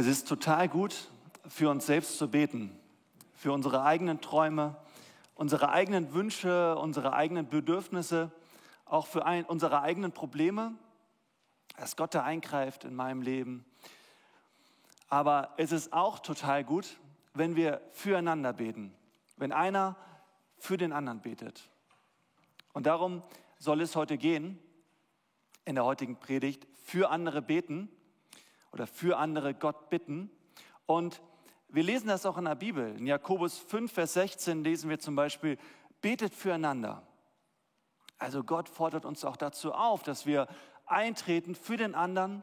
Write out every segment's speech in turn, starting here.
Es ist total gut, für uns selbst zu beten, für unsere eigenen Träume, unsere eigenen Wünsche, unsere eigenen Bedürfnisse, auch für ein, unsere eigenen Probleme, dass Gott da eingreift in meinem Leben. Aber es ist auch total gut, wenn wir füreinander beten, wenn einer für den anderen betet. Und darum soll es heute gehen, in der heutigen Predigt, für andere beten oder für andere Gott bitten. Und wir lesen das auch in der Bibel. In Jakobus 5, Vers 16 lesen wir zum Beispiel, betet füreinander. Also Gott fordert uns auch dazu auf, dass wir eintreten für den anderen,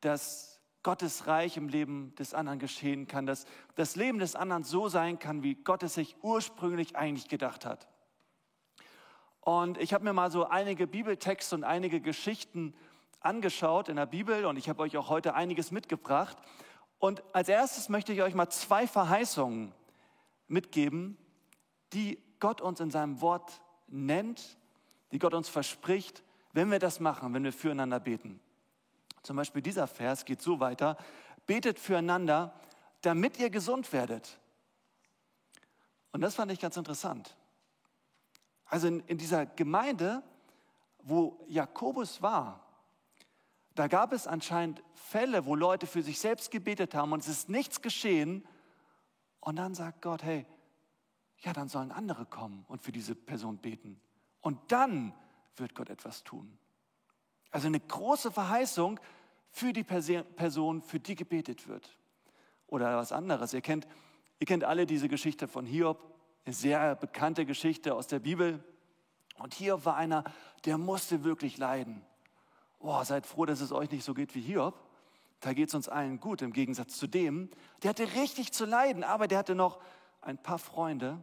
dass Gottes Reich im Leben des anderen geschehen kann, dass das Leben des anderen so sein kann, wie Gott es sich ursprünglich eigentlich gedacht hat. Und ich habe mir mal so einige Bibeltexte und einige Geschichten angeschaut in der Bibel und ich habe euch auch heute einiges mitgebracht. Und als erstes möchte ich euch mal zwei Verheißungen mitgeben, die Gott uns in seinem Wort nennt, die Gott uns verspricht, wenn wir das machen, wenn wir füreinander beten. Zum Beispiel dieser Vers geht so weiter, betet füreinander, damit ihr gesund werdet. Und das fand ich ganz interessant. Also in, in dieser Gemeinde, wo Jakobus war, da gab es anscheinend Fälle, wo Leute für sich selbst gebetet haben und es ist nichts geschehen. Und dann sagt Gott, hey, ja, dann sollen andere kommen und für diese Person beten. Und dann wird Gott etwas tun. Also eine große Verheißung für die Person, für die gebetet wird. Oder was anderes. Ihr kennt, ihr kennt alle diese Geschichte von Hiob, eine sehr bekannte Geschichte aus der Bibel. Und Hiob war einer, der musste wirklich leiden oh, seid froh, dass es euch nicht so geht wie Hiob. Da geht es uns allen gut, im Gegensatz zu dem. Der hatte richtig zu leiden, aber der hatte noch ein paar Freunde.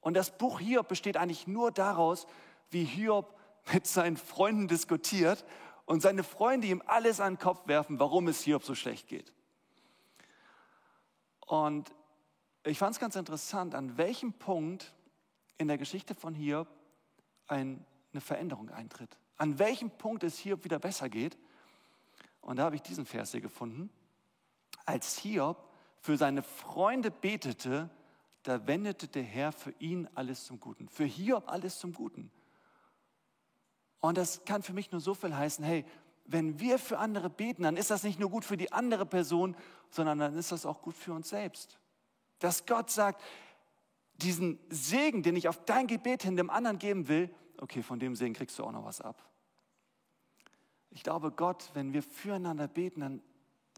Und das Buch Hiob besteht eigentlich nur daraus, wie Hiob mit seinen Freunden diskutiert und seine Freunde ihm alles an den Kopf werfen, warum es Hiob so schlecht geht. Und ich fand es ganz interessant, an welchem Punkt in der Geschichte von Hiob ein, eine Veränderung eintritt an welchem Punkt es Hiob wieder besser geht. Und da habe ich diesen Vers hier gefunden. Als Hiob für seine Freunde betete, da wendete der Herr für ihn alles zum Guten. Für Hiob alles zum Guten. Und das kann für mich nur so viel heißen, hey, wenn wir für andere beten, dann ist das nicht nur gut für die andere Person, sondern dann ist das auch gut für uns selbst. Dass Gott sagt, diesen Segen, den ich auf dein Gebet hin dem anderen geben will, okay, von dem Segen kriegst du auch noch was ab. Ich glaube, Gott, wenn wir füreinander beten, dann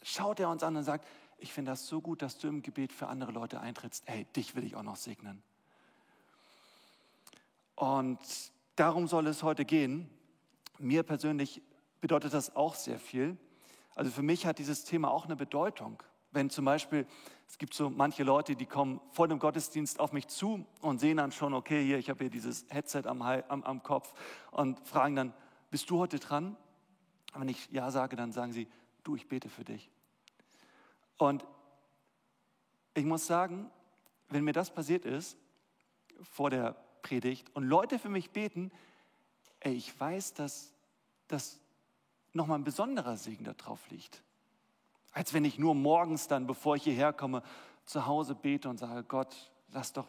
schaut er uns an und sagt, ich finde das so gut, dass du im Gebet für andere Leute eintrittst. Hey, dich will ich auch noch segnen. Und darum soll es heute gehen. Mir persönlich bedeutet das auch sehr viel. Also für mich hat dieses Thema auch eine Bedeutung. Wenn zum Beispiel, es gibt so manche Leute, die kommen vor dem Gottesdienst auf mich zu und sehen dann schon, okay, hier, ich habe hier dieses Headset am, am, am Kopf und fragen dann, bist du heute dran? Wenn ich Ja sage, dann sagen sie, du, ich bete für dich. Und ich muss sagen, wenn mir das passiert ist, vor der Predigt, und Leute für mich beten, ey, ich weiß, dass das nochmal ein besonderer Segen da drauf liegt. Als wenn ich nur morgens dann, bevor ich hierher komme, zu Hause bete und sage, Gott, lass doch,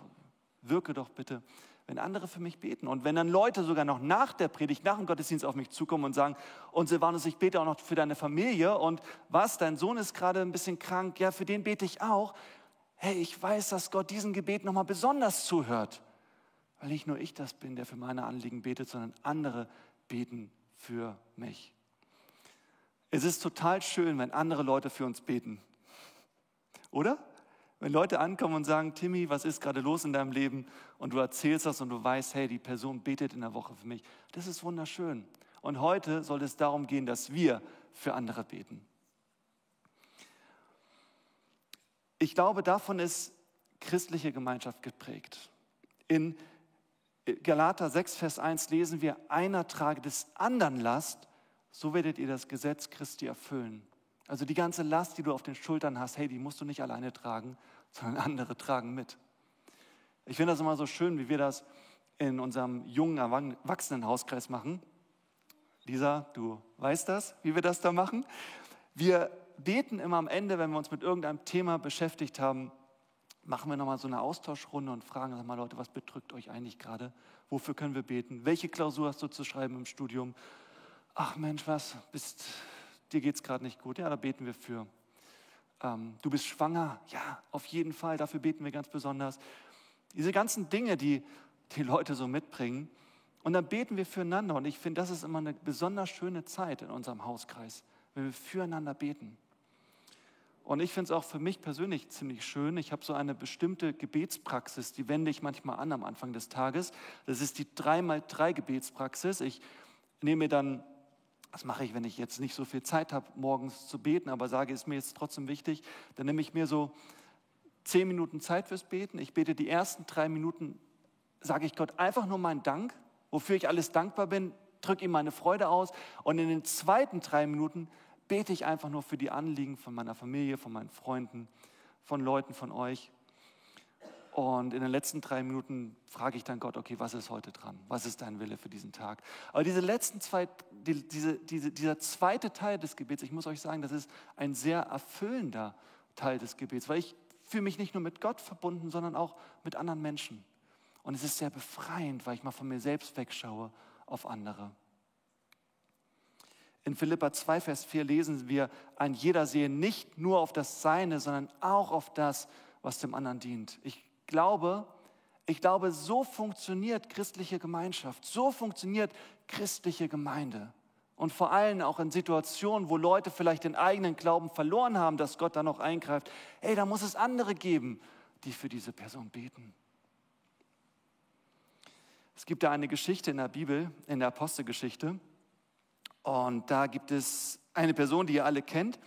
wirke doch bitte wenn andere für mich beten. Und wenn dann Leute sogar noch nach der Predigt, nach dem Gottesdienst auf mich zukommen und sagen, und Silvanus, ich bete auch noch für deine Familie und was, dein Sohn ist gerade ein bisschen krank, ja, für den bete ich auch. Hey, ich weiß, dass Gott diesen Gebet nochmal besonders zuhört, weil nicht nur ich das bin, der für meine Anliegen betet, sondern andere beten für mich. Es ist total schön, wenn andere Leute für uns beten. Oder? Wenn Leute ankommen und sagen, Timmy, was ist gerade los in deinem Leben? Und du erzählst das und du weißt, hey, die Person betet in der Woche für mich. Das ist wunderschön. Und heute soll es darum gehen, dass wir für andere beten. Ich glaube, davon ist christliche Gemeinschaft geprägt. In Galater 6, Vers 1 lesen wir, einer trage des anderen Last, so werdet ihr das Gesetz Christi erfüllen. Also die ganze Last, die du auf den Schultern hast, hey, die musst du nicht alleine tragen, sondern andere tragen mit. Ich finde das immer so schön, wie wir das in unserem jungen Erwachsenenhauskreis machen. Lisa, du weißt das, wie wir das da machen. Wir beten immer am Ende, wenn wir uns mit irgendeinem Thema beschäftigt haben, machen wir nochmal so eine Austauschrunde und fragen, sag mal Leute, was bedrückt euch eigentlich gerade? Wofür können wir beten? Welche Klausur hast du zu schreiben im Studium? Ach Mensch, was, bist, dir geht es gerade nicht gut. Ja, da beten wir für. Ähm, du bist schwanger. Ja, auf jeden Fall, dafür beten wir ganz besonders. Diese ganzen Dinge, die die Leute so mitbringen. Und dann beten wir füreinander. Und ich finde, das ist immer eine besonders schöne Zeit in unserem Hauskreis, wenn wir füreinander beten. Und ich finde es auch für mich persönlich ziemlich schön. Ich habe so eine bestimmte Gebetspraxis, die wende ich manchmal an am Anfang des Tages. Das ist die 3x3 Gebetspraxis. Ich nehme mir dann, das mache ich, wenn ich jetzt nicht so viel Zeit habe, morgens zu beten, aber sage, ist mir jetzt trotzdem wichtig, dann nehme ich mir so zehn Minuten Zeit fürs Beten. Ich bete die ersten drei Minuten, sage ich Gott einfach nur meinen Dank, wofür ich alles dankbar bin, drücke ihm meine Freude aus. Und in den zweiten drei Minuten bete ich einfach nur für die Anliegen von meiner Familie, von meinen Freunden, von Leuten von euch. Und in den letzten drei Minuten frage ich dann Gott, okay, was ist heute dran? Was ist dein Wille für diesen Tag? Aber diese letzten zwei, die, diese, diese, dieser zweite Teil des Gebets, ich muss euch sagen, das ist ein sehr erfüllender Teil des Gebets, weil ich fühle mich nicht nur mit Gott verbunden, sondern auch mit anderen Menschen. Und es ist sehr befreiend, weil ich mal von mir selbst wegschaue auf andere. In Philippa 2, Vers 4 lesen wir, ein jeder sehe nicht nur auf das Seine, sondern auch auf das, was dem anderen dient. Ich glaube, ich glaube, so funktioniert christliche Gemeinschaft, so funktioniert christliche Gemeinde. Und vor allem auch in Situationen, wo Leute vielleicht den eigenen Glauben verloren haben, dass Gott da noch eingreift. Ey, da muss es andere geben, die für diese Person beten. Es gibt da eine Geschichte in der Bibel, in der Apostelgeschichte. Und da gibt es eine Person, die ihr alle kennt.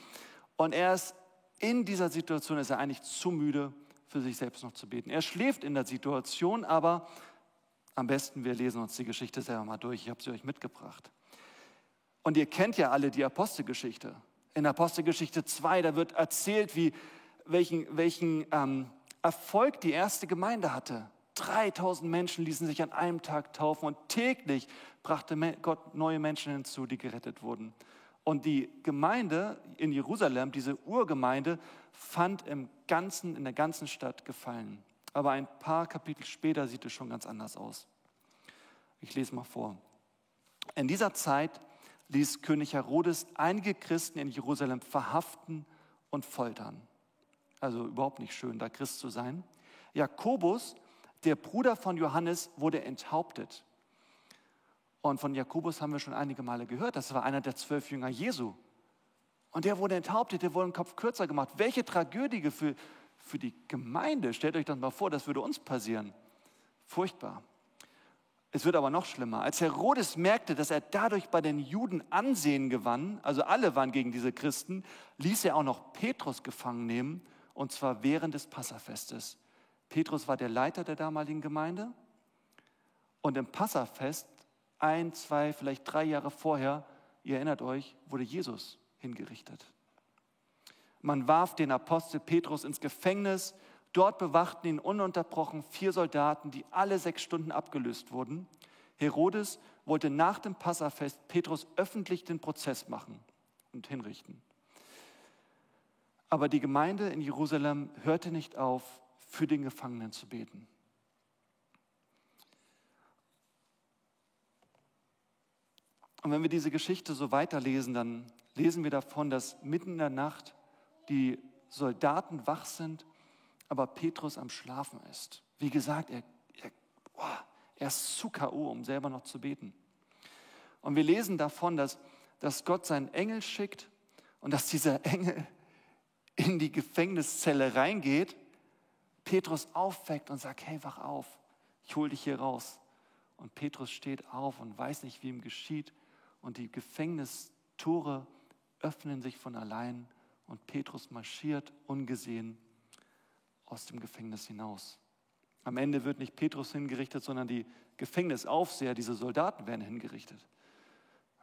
Und er ist in dieser Situation, ist er eigentlich zu müde, für sich selbst noch zu beten. Er schläft in der Situation, aber am besten, wir lesen uns die Geschichte selber mal durch. Ich habe sie euch mitgebracht. Und ihr kennt ja alle die Apostelgeschichte. In Apostelgeschichte 2, da wird erzählt, wie, welchen, welchen ähm, Erfolg die erste Gemeinde hatte. 3000 Menschen ließen sich an einem Tag taufen und täglich brachte Gott neue Menschen hinzu, die gerettet wurden. Und die Gemeinde in Jerusalem, diese Urgemeinde, fand im ganzen, in der ganzen Stadt Gefallen. Aber ein paar Kapitel später sieht es schon ganz anders aus. Ich lese mal vor. In dieser Zeit ließ König Herodes einige Christen in Jerusalem verhaften und foltern. Also überhaupt nicht schön, da Christ zu sein. Jakobus der Bruder von Johannes wurde enthauptet. Und von Jakobus haben wir schon einige Male gehört. Das war einer der zwölf Jünger Jesu. Und der wurde enthauptet, der wurde den Kopf kürzer gemacht. Welche Tragödie für, für die Gemeinde. Stellt euch das mal vor, das würde uns passieren. Furchtbar. Es wird aber noch schlimmer. Als Herodes merkte, dass er dadurch bei den Juden Ansehen gewann, also alle waren gegen diese Christen, ließ er auch noch Petrus gefangen nehmen, und zwar während des Passafestes. Petrus war der Leiter der damaligen Gemeinde und im Passafest, ein, zwei, vielleicht drei Jahre vorher, ihr erinnert euch, wurde Jesus hingerichtet. Man warf den Apostel Petrus ins Gefängnis. Dort bewachten ihn ununterbrochen vier Soldaten, die alle sechs Stunden abgelöst wurden. Herodes wollte nach dem Passafest Petrus öffentlich den Prozess machen und hinrichten. Aber die Gemeinde in Jerusalem hörte nicht auf, für den Gefangenen zu beten. Und wenn wir diese Geschichte so weiterlesen, dann lesen wir davon, dass mitten in der Nacht die Soldaten wach sind, aber Petrus am Schlafen ist. Wie gesagt, er, er, oh, er ist zu K.O., um selber noch zu beten. Und wir lesen davon, dass, dass Gott seinen Engel schickt und dass dieser Engel in die Gefängniszelle reingeht Petrus aufweckt und sagt, hey, wach auf, ich hole dich hier raus. Und Petrus steht auf und weiß nicht, wie ihm geschieht. Und die Gefängnistore öffnen sich von allein und Petrus marschiert ungesehen aus dem Gefängnis hinaus. Am Ende wird nicht Petrus hingerichtet, sondern die Gefängnisaufseher, diese Soldaten werden hingerichtet,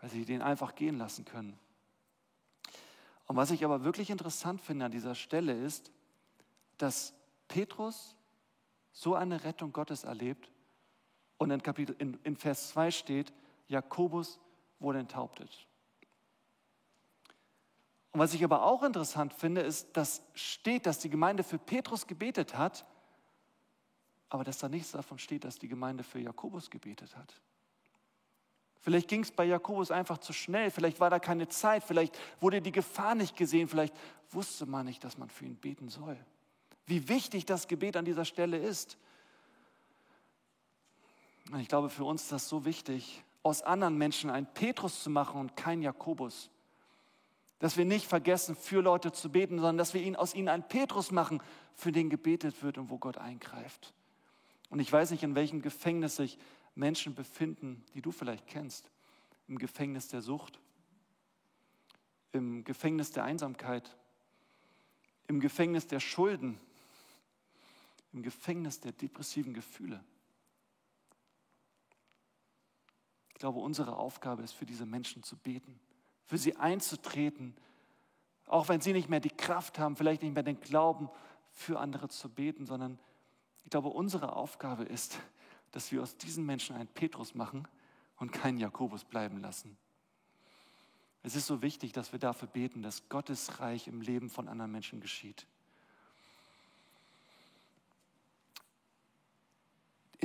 weil sie den einfach gehen lassen können. Und was ich aber wirklich interessant finde an dieser Stelle ist, dass Petrus so eine Rettung Gottes erlebt und in, Kapitel, in, in Vers 2 steht, Jakobus wurde enthauptet. Und was ich aber auch interessant finde, ist, dass steht, dass die Gemeinde für Petrus gebetet hat, aber dass da nichts davon steht, dass die Gemeinde für Jakobus gebetet hat. Vielleicht ging es bei Jakobus einfach zu schnell, vielleicht war da keine Zeit, vielleicht wurde die Gefahr nicht gesehen, vielleicht wusste man nicht, dass man für ihn beten soll. Wie wichtig das Gebet an dieser Stelle ist. Ich glaube, für uns ist das so wichtig, aus anderen Menschen einen Petrus zu machen und keinen Jakobus. Dass wir nicht vergessen, für Leute zu beten, sondern dass wir ihn, aus ihnen einen Petrus machen, für den gebetet wird und wo Gott eingreift. Und ich weiß nicht, in welchem Gefängnis sich Menschen befinden, die du vielleicht kennst. Im Gefängnis der Sucht, im Gefängnis der Einsamkeit, im Gefängnis der Schulden, im Gefängnis der depressiven Gefühle. Ich glaube, unsere Aufgabe ist, für diese Menschen zu beten, für sie einzutreten, auch wenn sie nicht mehr die Kraft haben, vielleicht nicht mehr den Glauben, für andere zu beten, sondern ich glaube, unsere Aufgabe ist, dass wir aus diesen Menschen einen Petrus machen und keinen Jakobus bleiben lassen. Es ist so wichtig, dass wir dafür beten, dass Gottes Reich im Leben von anderen Menschen geschieht.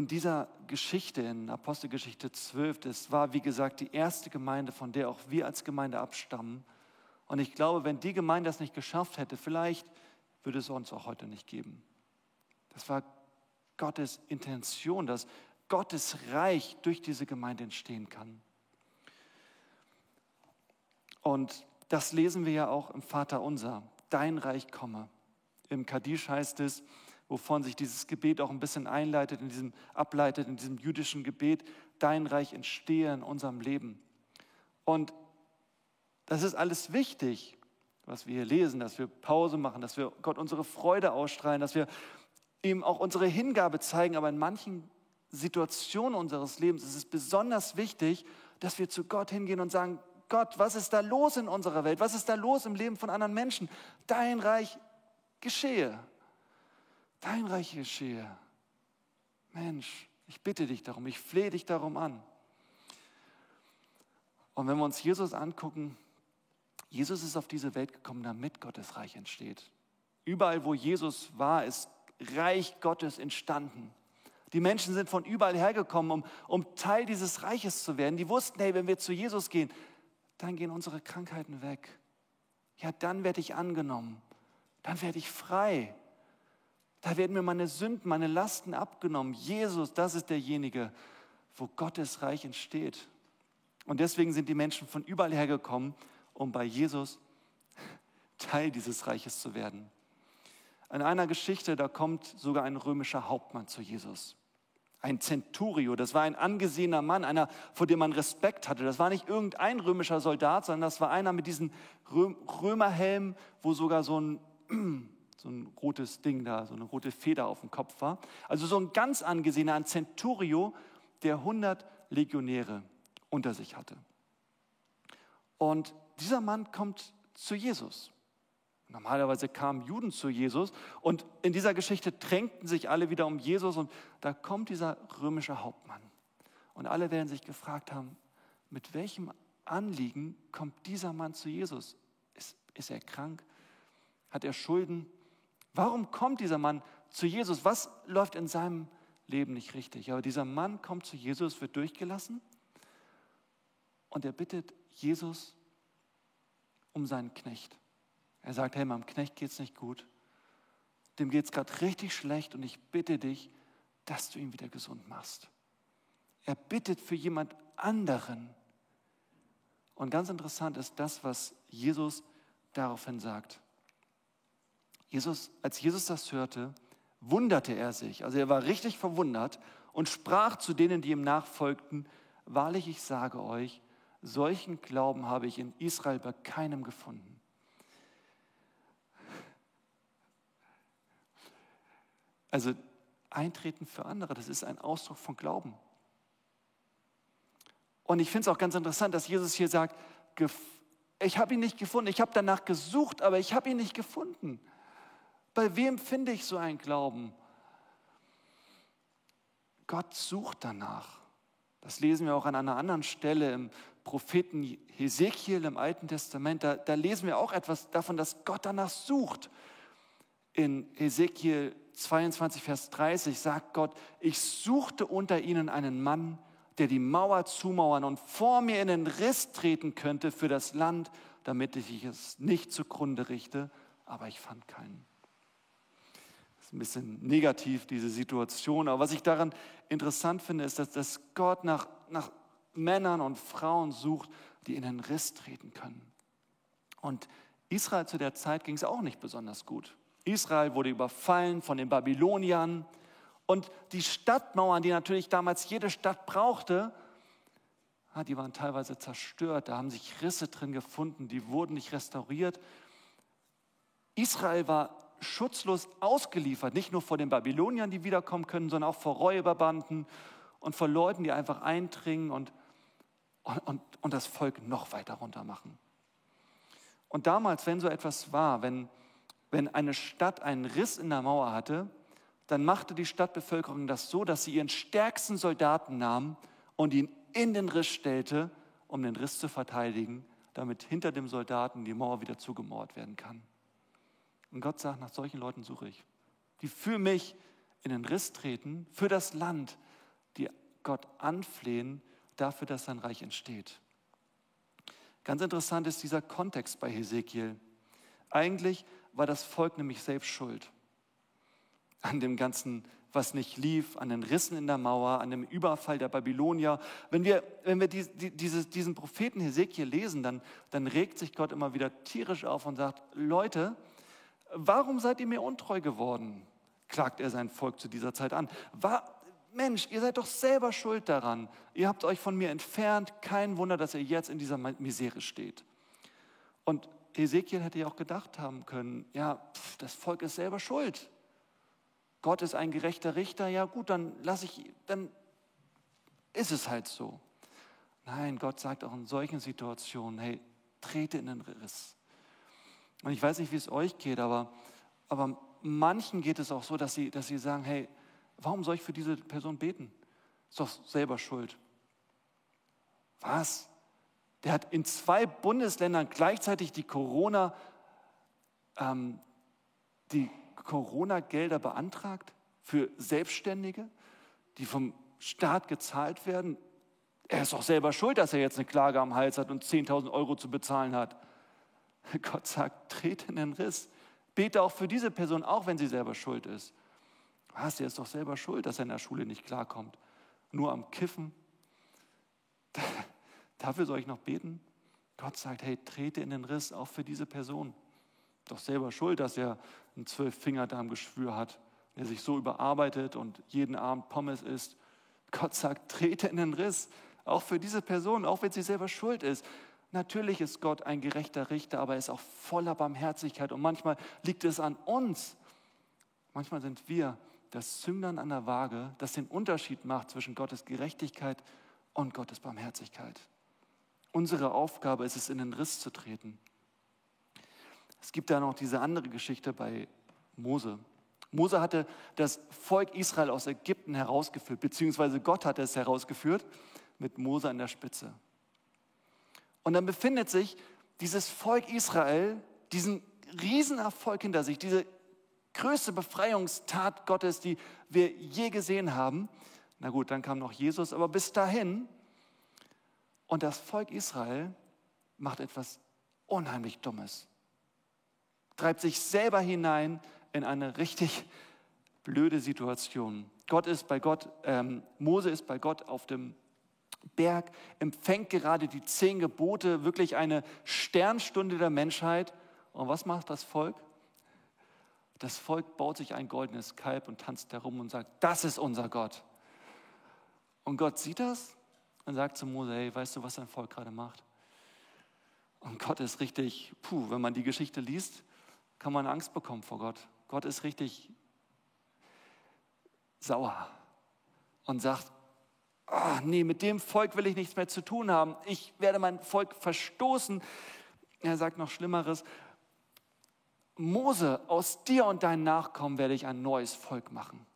In dieser Geschichte, in Apostelgeschichte 12, das war, wie gesagt, die erste Gemeinde, von der auch wir als Gemeinde abstammen. Und ich glaube, wenn die Gemeinde das nicht geschafft hätte, vielleicht würde es uns auch heute nicht geben. Das war Gottes Intention, dass Gottes Reich durch diese Gemeinde entstehen kann. Und das lesen wir ja auch im Vater unser. Dein Reich komme. Im Kadisch heißt es, wovon sich dieses Gebet auch ein bisschen einleitet, in diesem, ableitet, in diesem jüdischen Gebet, dein Reich entstehe in unserem Leben. Und das ist alles wichtig, was wir hier lesen, dass wir Pause machen, dass wir Gott unsere Freude ausstrahlen, dass wir ihm auch unsere Hingabe zeigen, aber in manchen Situationen unseres Lebens ist es besonders wichtig, dass wir zu Gott hingehen und sagen, Gott, was ist da los in unserer Welt? Was ist da los im Leben von anderen Menschen? Dein Reich geschehe. Dein Reich geschehe. Mensch, ich bitte dich darum, ich flehe dich darum an. Und wenn wir uns Jesus angucken, Jesus ist auf diese Welt gekommen, damit Gottes Reich entsteht. Überall, wo Jesus war, ist Reich Gottes entstanden. Die Menschen sind von überall hergekommen, um, um Teil dieses Reiches zu werden. Die wussten, hey, wenn wir zu Jesus gehen, dann gehen unsere Krankheiten weg. Ja, dann werde ich angenommen. Dann werde ich frei. Da werden mir meine Sünden, meine Lasten abgenommen. Jesus, das ist derjenige, wo Gottes Reich entsteht. Und deswegen sind die Menschen von überall hergekommen, um bei Jesus Teil dieses Reiches zu werden. In einer Geschichte, da kommt sogar ein römischer Hauptmann zu Jesus. Ein Centurio, das war ein angesehener Mann, einer, vor dem man Respekt hatte. Das war nicht irgendein römischer Soldat, sondern das war einer mit diesem Römerhelm, wo sogar so ein, so ein rotes Ding da, so eine rote Feder auf dem Kopf war. Also so ein ganz angesehener, ein Centurio, der 100 Legionäre unter sich hatte. Und dieser Mann kommt zu Jesus. Normalerweise kamen Juden zu Jesus und in dieser Geschichte drängten sich alle wieder um Jesus und da kommt dieser römische Hauptmann. Und alle werden sich gefragt haben, mit welchem Anliegen kommt dieser Mann zu Jesus? Ist, ist er krank? Hat er Schulden? Warum kommt dieser Mann zu Jesus? Was läuft in seinem Leben nicht richtig? Aber dieser Mann kommt zu Jesus, wird durchgelassen und er bittet Jesus um seinen Knecht. Er sagt, hey, meinem Knecht geht es nicht gut. Dem geht es gerade richtig schlecht und ich bitte dich, dass du ihn wieder gesund machst. Er bittet für jemand anderen. Und ganz interessant ist das, was Jesus daraufhin sagt. Jesus, als Jesus das hörte, wunderte er sich. Also er war richtig verwundert und sprach zu denen, die ihm nachfolgten, wahrlich, ich sage euch, solchen Glauben habe ich in Israel bei keinem gefunden. Also Eintreten für andere, das ist ein Ausdruck von Glauben. Und ich finde es auch ganz interessant, dass Jesus hier sagt, ich habe ihn nicht gefunden, ich habe danach gesucht, aber ich habe ihn nicht gefunden. Bei wem finde ich so einen Glauben? Gott sucht danach. Das lesen wir auch an einer anderen Stelle im Propheten Hesekiel im Alten Testament, da, da lesen wir auch etwas davon, dass Gott danach sucht. In Hesekiel 22, Vers 30 sagt Gott, ich suchte unter ihnen einen Mann, der die Mauer zumauern und vor mir in den Riss treten könnte für das Land, damit ich es nicht zugrunde richte, aber ich fand keinen. Ist ein bisschen negativ, diese Situation, aber was ich daran interessant finde, ist, dass, dass Gott nach, nach Männern und Frauen sucht, die in den Riss treten können. Und Israel zu der Zeit ging es auch nicht besonders gut. Israel wurde überfallen von den Babyloniern und die Stadtmauern, die natürlich damals jede Stadt brauchte, ah, die waren teilweise zerstört, da haben sich Risse drin gefunden, die wurden nicht restauriert. Israel war schutzlos ausgeliefert, nicht nur vor den Babyloniern, die wiederkommen können, sondern auch vor Räuberbanden und vor Leuten, die einfach eindringen und, und, und das Volk noch weiter runter machen. Und damals, wenn so etwas war, wenn wenn eine Stadt einen Riss in der Mauer hatte, dann machte die Stadtbevölkerung das so, dass sie ihren stärksten Soldaten nahm und ihn in den Riss stellte, um den Riss zu verteidigen, damit hinter dem Soldaten die Mauer wieder zugemauert werden kann. Und Gott sagt, nach solchen Leuten suche ich, die für mich in den Riss treten, für das Land, die Gott anflehen, dafür, dass sein Reich entsteht. Ganz interessant ist dieser Kontext bei Hesekiel. Eigentlich war das Volk nämlich selbst schuld. An dem Ganzen, was nicht lief, an den Rissen in der Mauer, an dem Überfall der Babylonier. Wenn wir, wenn wir die, die, diese, diesen Propheten Hesekiel lesen, dann, dann regt sich Gott immer wieder tierisch auf und sagt, Leute, warum seid ihr mir untreu geworden? klagt er sein Volk zu dieser Zeit an. War, Mensch, ihr seid doch selber schuld daran. Ihr habt euch von mir entfernt. Kein Wunder, dass ihr jetzt in dieser Misere steht. Und Ezekiel hätte ja auch gedacht haben können, ja, pf, das Volk ist selber schuld. Gott ist ein gerechter Richter, ja gut, dann lasse ich, dann ist es halt so. Nein, Gott sagt auch in solchen Situationen, hey, trete in den Riss. Und ich weiß nicht, wie es euch geht, aber, aber manchen geht es auch so, dass sie, dass sie sagen, hey, warum soll ich für diese Person beten? Ist doch selber schuld. Was? Der hat in zwei Bundesländern gleichzeitig die Corona, ähm, die Corona-Gelder beantragt für Selbstständige, die vom Staat gezahlt werden. Er ist auch selber schuld, dass er jetzt eine Klage am Hals hat und 10.000 Euro zu bezahlen hat. Gott sagt, trete in den Riss. Bete auch für diese Person, auch wenn sie selber schuld ist. Was, der ist doch selber schuld, dass er in der Schule nicht klarkommt. Nur am Kiffen. Dafür soll ich noch beten? Gott sagt, hey, trete in den Riss, auch für diese Person. Doch selber schuld, dass er ein Zwölffingerdarmgeschwür hat, der sich so überarbeitet und jeden Abend Pommes isst. Gott sagt, trete in den Riss, auch für diese Person, auch wenn sie selber schuld ist. Natürlich ist Gott ein gerechter Richter, aber er ist auch voller Barmherzigkeit und manchmal liegt es an uns. Manchmal sind wir das Zünglein an der Waage, das den Unterschied macht zwischen Gottes Gerechtigkeit und Gottes Barmherzigkeit. Unsere Aufgabe ist es, in den Riss zu treten. Es gibt da noch diese andere Geschichte bei Mose. Mose hatte das Volk Israel aus Ägypten herausgeführt, beziehungsweise Gott hatte es herausgeführt mit Mose an der Spitze. Und dann befindet sich dieses Volk Israel, diesen Riesenerfolg hinter sich, diese größte Befreiungstat Gottes, die wir je gesehen haben. Na gut, dann kam noch Jesus, aber bis dahin und das Volk Israel macht etwas unheimlich Dummes. Treibt sich selber hinein in eine richtig blöde Situation. Gott ist bei Gott, ähm, Mose ist bei Gott auf dem Berg, empfängt gerade die zehn Gebote, wirklich eine Sternstunde der Menschheit. Und was macht das Volk? Das Volk baut sich ein goldenes Kalb und tanzt herum und sagt, das ist unser Gott. Und Gott sieht das und sagt zu Mose, hey, weißt du, was dein Volk gerade macht? Und Gott ist richtig, puh, wenn man die Geschichte liest, kann man Angst bekommen vor Gott. Gott ist richtig sauer und sagt, oh, nee, mit dem Volk will ich nichts mehr zu tun haben. Ich werde mein Volk verstoßen. Er sagt noch Schlimmeres. Mose, aus dir und deinen Nachkommen werde ich ein neues Volk machen.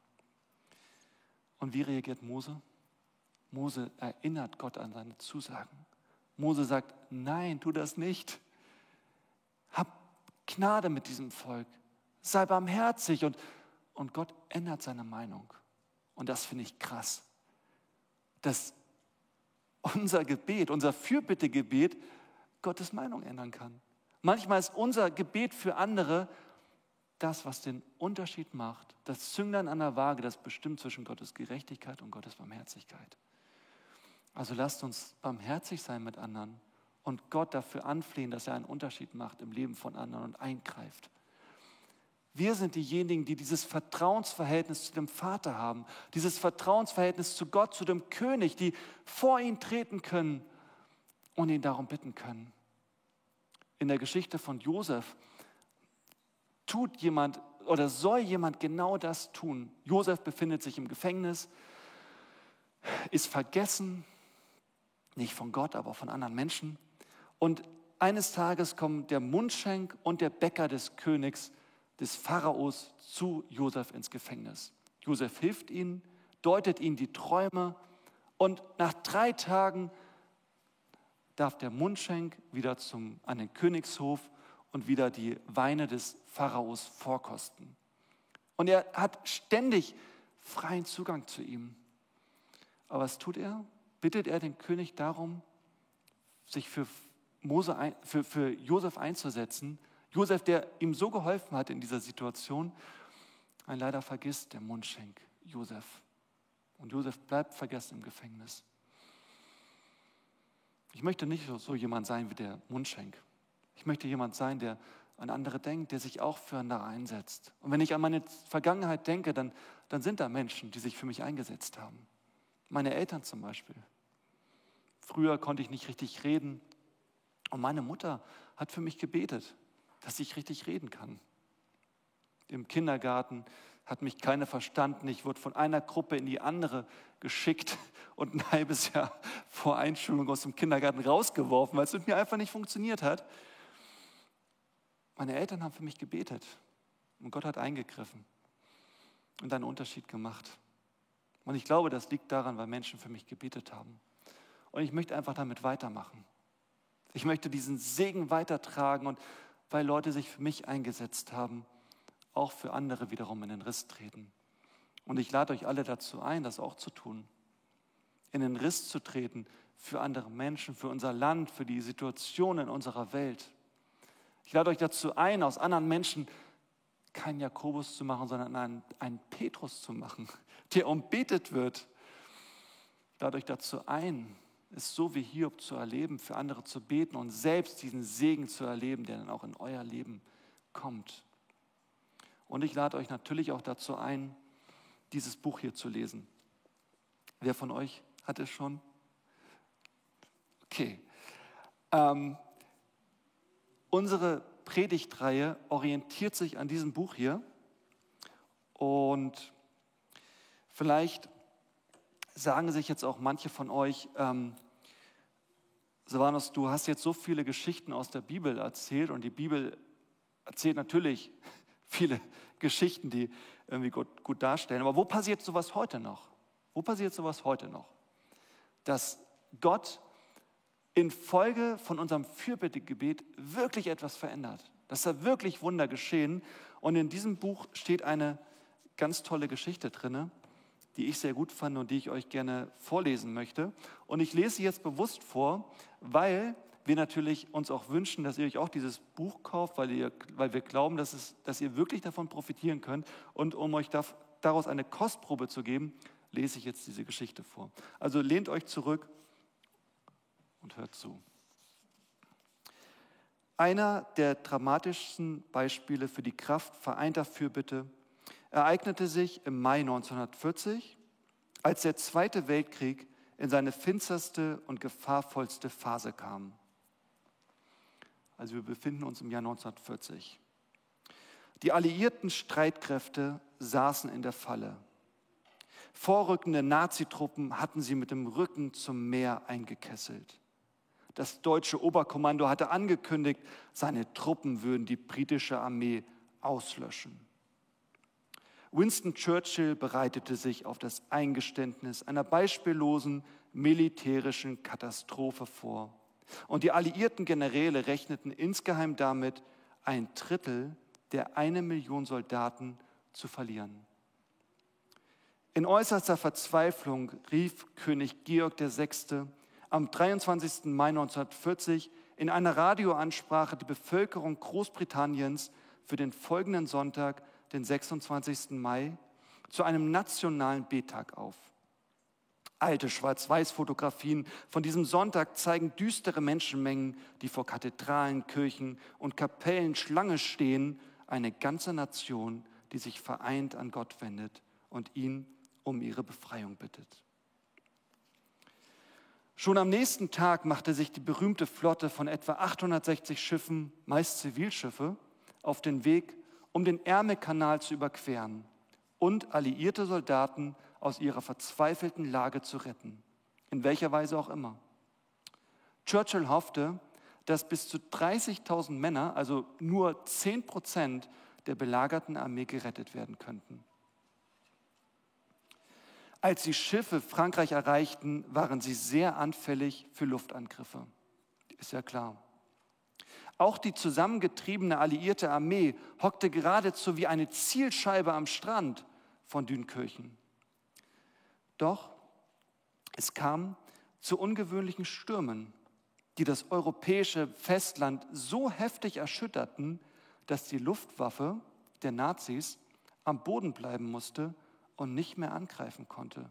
Und wie reagiert Mose? Mose erinnert Gott an seine Zusagen. Mose sagt, nein, tu das nicht. Hab Gnade mit diesem Volk. Sei barmherzig. Und, und Gott ändert seine Meinung. Und das finde ich krass. Dass unser Gebet, unser Fürbittegebet Gottes Meinung ändern kann. Manchmal ist unser Gebet für andere das, was den Unterschied macht, das Zünglein an der Waage, das bestimmt zwischen Gottes Gerechtigkeit und Gottes Barmherzigkeit. Also lasst uns barmherzig sein mit anderen und Gott dafür anflehen, dass er einen Unterschied macht im Leben von anderen und eingreift. Wir sind diejenigen, die dieses Vertrauensverhältnis zu dem Vater haben, dieses Vertrauensverhältnis zu Gott, zu dem König, die vor ihn treten können und ihn darum bitten können. In der Geschichte von Josef tut jemand oder soll jemand genau das tun. Josef befindet sich im Gefängnis, ist vergessen, nicht von Gott, aber von anderen Menschen. Und eines Tages kommen der Mundschenk und der Bäcker des Königs, des Pharaos, zu Josef ins Gefängnis. Josef hilft ihnen, deutet ihnen die Träume und nach drei Tagen darf der Mundschenk wieder zum, an den Königshof und wieder die Weine des Pharaos vorkosten. Und er hat ständig freien Zugang zu ihm. Aber was tut er? Bittet er den König darum, sich für, Mose ein, für, für Josef einzusetzen. Josef, der ihm so geholfen hat in dieser Situation, ein leider vergisst der Mundschenk Josef. Und Josef bleibt vergessen im Gefängnis. Ich möchte nicht so, jemand sein wie der Mundschenk. Ich möchte jemand sein, der an andere denkt, der sich auch füreinander einsetzt. Und wenn ich an meine Vergangenheit denke, dann, dann sind da Menschen, die sich für mich eingesetzt haben. Meine Eltern zum Beispiel. Früher konnte ich nicht richtig reden. Und meine Mutter hat für mich gebetet, dass ich richtig reden kann. Im Kindergarten hat mich keiner verstanden. Ich wurde von einer Gruppe in die andere geschickt und ein halbes Jahr vor Einschulung aus dem Kindergarten rausgeworfen, weil es mit mir einfach nicht funktioniert hat. Meine Eltern haben für mich gebetet und Gott hat eingegriffen und einen Unterschied gemacht. Und ich glaube, das liegt daran, weil Menschen für mich gebetet haben. Und ich möchte einfach damit weitermachen. Ich möchte diesen Segen weitertragen und weil Leute sich für mich eingesetzt haben, auch für andere wiederum in den Riss treten. Und ich lade euch alle dazu ein, das auch zu tun. In den Riss zu treten für andere Menschen, für unser Land, für die Situation in unserer Welt. Ich lade euch dazu ein, aus anderen Menschen keinen Jakobus zu machen, sondern einen, einen Petrus zu machen, der umbetet wird. Ich lade euch dazu ein, es so wie Hiob zu erleben, für andere zu beten und selbst diesen Segen zu erleben, der dann auch in euer Leben kommt. Und ich lade euch natürlich auch dazu ein, dieses Buch hier zu lesen. Wer von euch hat es schon? Okay. Ähm, unsere Predigtreihe orientiert sich an diesem Buch hier. Und vielleicht sagen sich jetzt auch manche von euch, ähm, Silvanus, du hast jetzt so viele Geschichten aus der Bibel erzählt und die Bibel erzählt natürlich viele Geschichten, die irgendwie gut, gut darstellen. Aber wo passiert sowas heute noch? Wo passiert sowas heute noch? Dass Gott infolge von unserem Fürbittegebet wirklich etwas verändert. Dass da wirklich Wunder geschehen. Und in diesem Buch steht eine ganz tolle Geschichte drin, die ich sehr gut fand und die ich euch gerne vorlesen möchte. Und ich lese sie jetzt bewusst vor, weil wir natürlich uns auch wünschen, dass ihr euch auch dieses Buch kauft, weil, ihr, weil wir glauben, dass, es, dass ihr wirklich davon profitieren könnt. Und um euch daraus eine Kostprobe zu geben, lese ich jetzt diese Geschichte vor. Also lehnt euch zurück und hört zu. Einer der dramatischsten Beispiele für die Kraft vereinter Fürbitte ereignete sich im Mai 1940, als der Zweite Weltkrieg in seine finsterste und gefahrvollste Phase kam. Also wir befinden uns im Jahr 1940. Die alliierten Streitkräfte saßen in der Falle. Vorrückende Nazitruppen hatten sie mit dem Rücken zum Meer eingekesselt. Das deutsche Oberkommando hatte angekündigt, seine Truppen würden die britische Armee auslöschen. Winston Churchill bereitete sich auf das Eingeständnis einer beispiellosen militärischen Katastrophe vor, Und die alliierten Generäle rechneten insgeheim damit, ein Drittel der eine Million Soldaten zu verlieren. In äußerster Verzweiflung rief König Georg VI. am 23. Mai 1940 in einer Radioansprache die Bevölkerung Großbritanniens für den folgenden Sonntag, den 26. Mai, zu einem nationalen Betag auf. Alte Schwarz-Weiß-Fotografien von diesem Sonntag zeigen düstere Menschenmengen, die vor Kathedralen, Kirchen und Kapellen Schlange stehen, eine ganze Nation, die sich vereint an Gott wendet und ihn um ihre Befreiung bittet. Schon am nächsten Tag machte sich die berühmte Flotte von etwa 860 Schiffen, meist Zivilschiffe, auf den Weg, um den Ärmelkanal zu überqueren und alliierte Soldaten aus ihrer verzweifelten Lage zu retten, in welcher Weise auch immer. Churchill hoffte, dass bis zu 30.000 Männer, also nur 10 Prozent der belagerten Armee gerettet werden könnten. Als die Schiffe Frankreich erreichten, waren sie sehr anfällig für Luftangriffe. Ist ja klar. Auch die zusammengetriebene alliierte Armee hockte geradezu wie eine Zielscheibe am Strand von Dünkirchen. Doch es kam zu ungewöhnlichen Stürmen, die das europäische Festland so heftig erschütterten, dass die Luftwaffe der Nazis am Boden bleiben musste und nicht mehr angreifen konnte.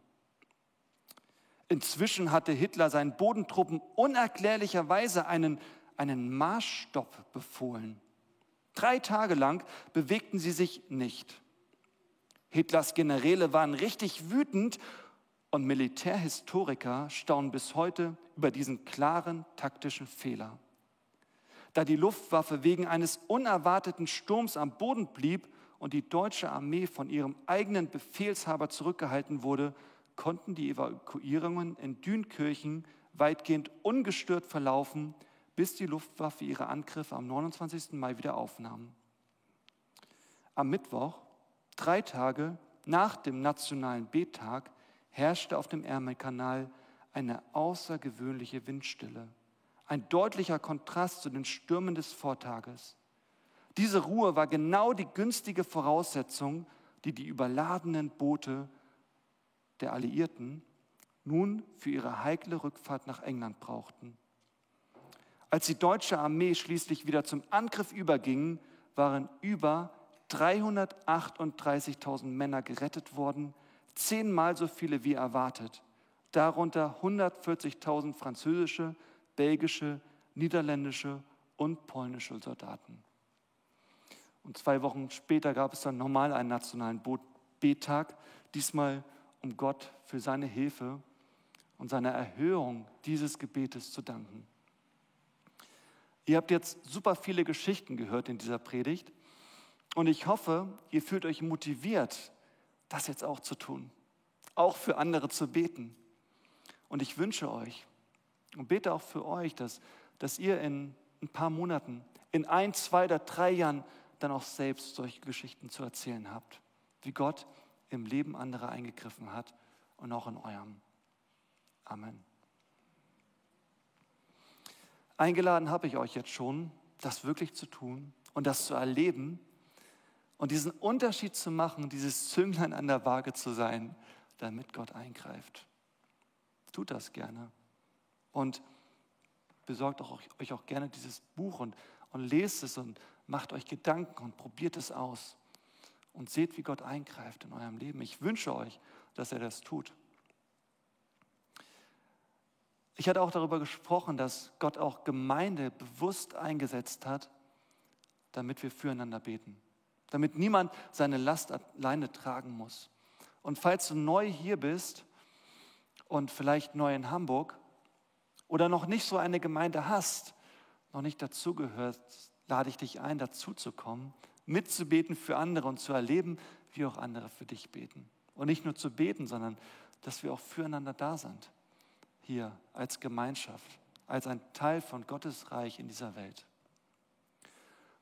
Inzwischen hatte Hitler seinen Bodentruppen unerklärlicherweise einen, einen Marschstopp befohlen. Drei Tage lang bewegten sie sich nicht. Hitlers Generäle waren richtig wütend und Militärhistoriker staunen bis heute über diesen klaren taktischen Fehler. Da die Luftwaffe wegen eines unerwarteten Sturms am Boden blieb und die deutsche Armee von ihrem eigenen Befehlshaber zurückgehalten wurde, konnten die Evakuierungen in Dünkirchen weitgehend ungestört verlaufen, bis die Luftwaffe ihre Angriffe am 29. Mai wieder aufnahm. Am Mittwoch, drei Tage nach dem nationalen Bettag, herrschte auf dem Ärmelkanal eine außergewöhnliche Windstille, ein deutlicher Kontrast zu den Stürmen des Vortages. Diese Ruhe war genau die günstige Voraussetzung, die die überladenen Boote der Alliierten nun für ihre heikle Rückfahrt nach England brauchten. Als die deutsche Armee schließlich wieder zum Angriff überging, waren über 338.000 Männer gerettet worden, zehnmal so viele wie erwartet, darunter 140.000 französische, belgische, niederländische und polnische Soldaten. Und zwei Wochen später gab es dann nochmal einen nationalen Betag, diesmal um Gott für seine Hilfe und seine Erhörung dieses Gebetes zu danken. Ihr habt jetzt super viele Geschichten gehört in dieser Predigt und ich hoffe, ihr fühlt euch motiviert, das jetzt auch zu tun, auch für andere zu beten. Und ich wünsche euch und bete auch für euch, dass, dass ihr in ein paar Monaten, in ein, zwei oder drei Jahren dann auch selbst solche Geschichten zu erzählen habt, wie Gott im Leben anderer eingegriffen hat und auch in eurem. Amen. Eingeladen habe ich euch jetzt schon, das wirklich zu tun und das zu erleben und diesen Unterschied zu machen, dieses Zünglein an der Waage zu sein, damit Gott eingreift. Tut das gerne und besorgt auch, euch auch gerne dieses Buch und, und lest es und macht euch Gedanken und probiert es aus und seht, wie Gott eingreift in eurem Leben. Ich wünsche euch, dass er das tut. Ich hatte auch darüber gesprochen, dass Gott auch Gemeinde bewusst eingesetzt hat, damit wir füreinander beten, damit niemand seine Last alleine tragen muss. Und falls du neu hier bist und vielleicht neu in Hamburg oder noch nicht so eine Gemeinde hast, noch nicht dazugehörst, lade ich dich ein, dazuzukommen, mitzubeten für andere und zu erleben, wie auch andere für dich beten. Und nicht nur zu beten, sondern dass wir auch füreinander da sind. Hier als Gemeinschaft, als ein Teil von Gottes Reich in dieser Welt.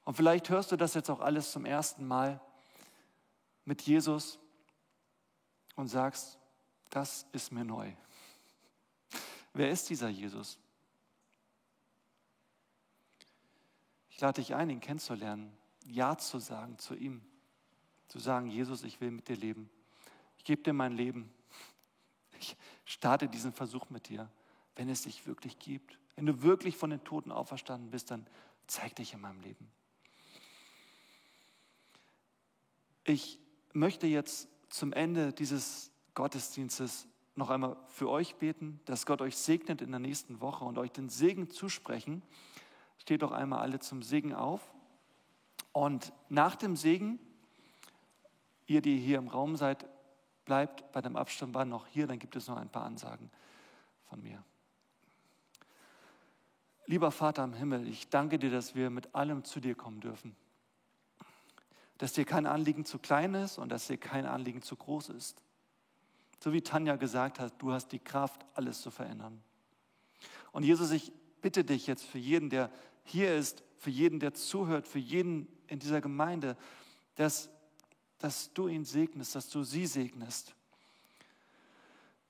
Und vielleicht hörst du das jetzt auch alles zum ersten Mal mit Jesus und sagst, das ist mir neu. Wer ist dieser Jesus? lade dich ein, ihn kennenzulernen, Ja zu sagen zu ihm, zu sagen, Jesus, ich will mit dir leben. Ich gebe dir mein Leben. Ich starte diesen Versuch mit dir, wenn es dich wirklich gibt. Wenn du wirklich von den Toten auferstanden bist, dann zeig dich in meinem Leben. Ich möchte jetzt zum Ende dieses Gottesdienstes noch einmal für euch beten, dass Gott euch segnet in der nächsten Woche und euch den Segen zusprechen. Steht doch einmal alle zum Segen auf. Und nach dem Segen, ihr, die hier im Raum seid, bleibt bei dem war noch hier, dann gibt es noch ein paar Ansagen von mir. Lieber Vater im Himmel, ich danke dir, dass wir mit allem zu dir kommen dürfen. Dass dir kein Anliegen zu klein ist und dass dir kein Anliegen zu groß ist. So wie Tanja gesagt hat, du hast die Kraft, alles zu verändern. Und Jesus, ich bitte dich jetzt für jeden, der hier ist, für jeden, der zuhört, für jeden in dieser Gemeinde, dass, dass du ihn segnest, dass du sie segnest.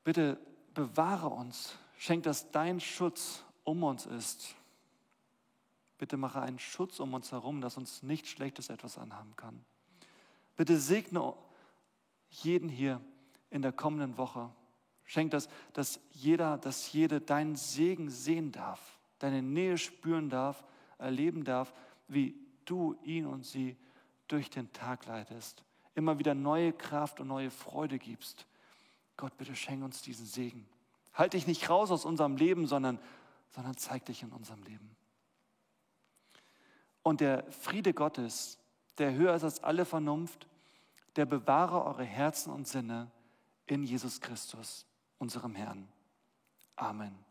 Bitte bewahre uns, schenk, dass dein Schutz um uns ist. Bitte mache einen Schutz um uns herum, dass uns nichts Schlechtes etwas anhaben kann. Bitte segne jeden hier, in der kommenden Woche. Schenk das, dass jeder, dass jede deinen Segen sehen darf, deine Nähe spüren darf, erleben darf, wie du ihn und sie durch den Tag leitest. Immer wieder neue Kraft und neue Freude gibst. Gott, bitte schenk uns diesen Segen. Halt dich nicht raus aus unserem Leben, sondern, sondern zeig dich in unserem Leben. Und der Friede Gottes, der höher ist als alle Vernunft, der bewahre eure Herzen und Sinne in Jesus Christus, unserem Herrn. Amen.